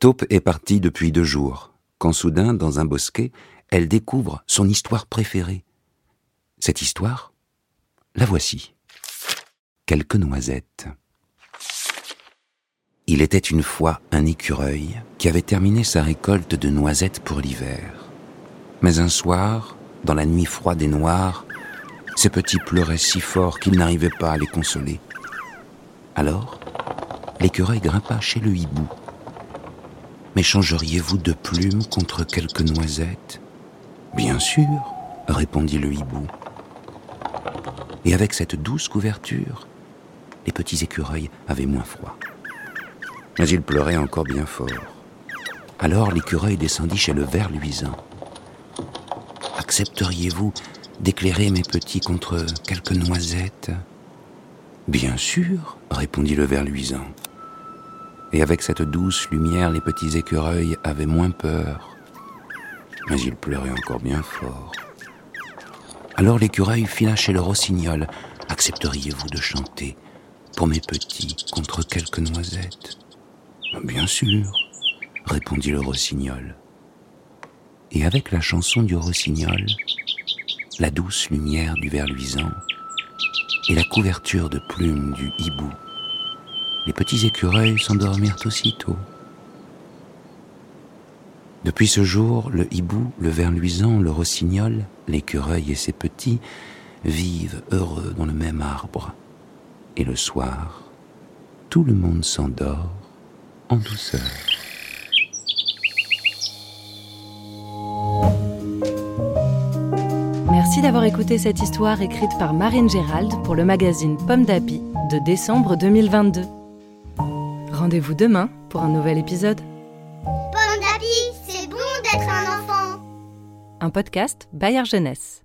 Taupe est partie depuis deux jours, quand soudain, dans un bosquet, elle découvre son histoire préférée. Cette histoire, la voici. Quelques noisettes. Il était une fois un écureuil qui avait terminé sa récolte de noisettes pour l'hiver. Mais un soir, dans la nuit froide et noire, ses petits pleuraient si fort qu'il n'arrivait pas à les consoler. Alors, l'écureuil grimpa chez le hibou M'échangeriez-vous de plumes contre quelques noisettes? Bien sûr, répondit le hibou. Et avec cette douce couverture, les petits écureuils avaient moins froid. Mais ils pleuraient encore bien fort. Alors l'écureuil descendit chez le ver luisant. Accepteriez-vous d'éclairer mes petits contre quelques noisettes? Bien sûr, répondit le ver luisant et avec cette douce lumière, les petits écureuils avaient moins peur. Mais ils pleuraient encore bien fort. Alors l'écureuil fila chez le rossignol. Accepteriez-vous de chanter pour mes petits contre quelques noisettes? Bien sûr, répondit le rossignol. Et avec la chanson du rossignol, la douce lumière du ver luisant et la couverture de plumes du hibou les petits écureuils s'endormirent aussitôt. Depuis ce jour, le hibou, le ver luisant, le rossignol, l'écureuil et ses petits vivent heureux dans le même arbre. Et le soir, tout le monde s'endort en douceur. Merci d'avoir écouté cette histoire écrite par Marine Gérald pour le magazine Pomme d'Api de décembre 2022. Rendez-vous demain pour un nouvel épisode. Pomme d'Api, c'est bon d'être un enfant. Un podcast Bayard Jeunesse.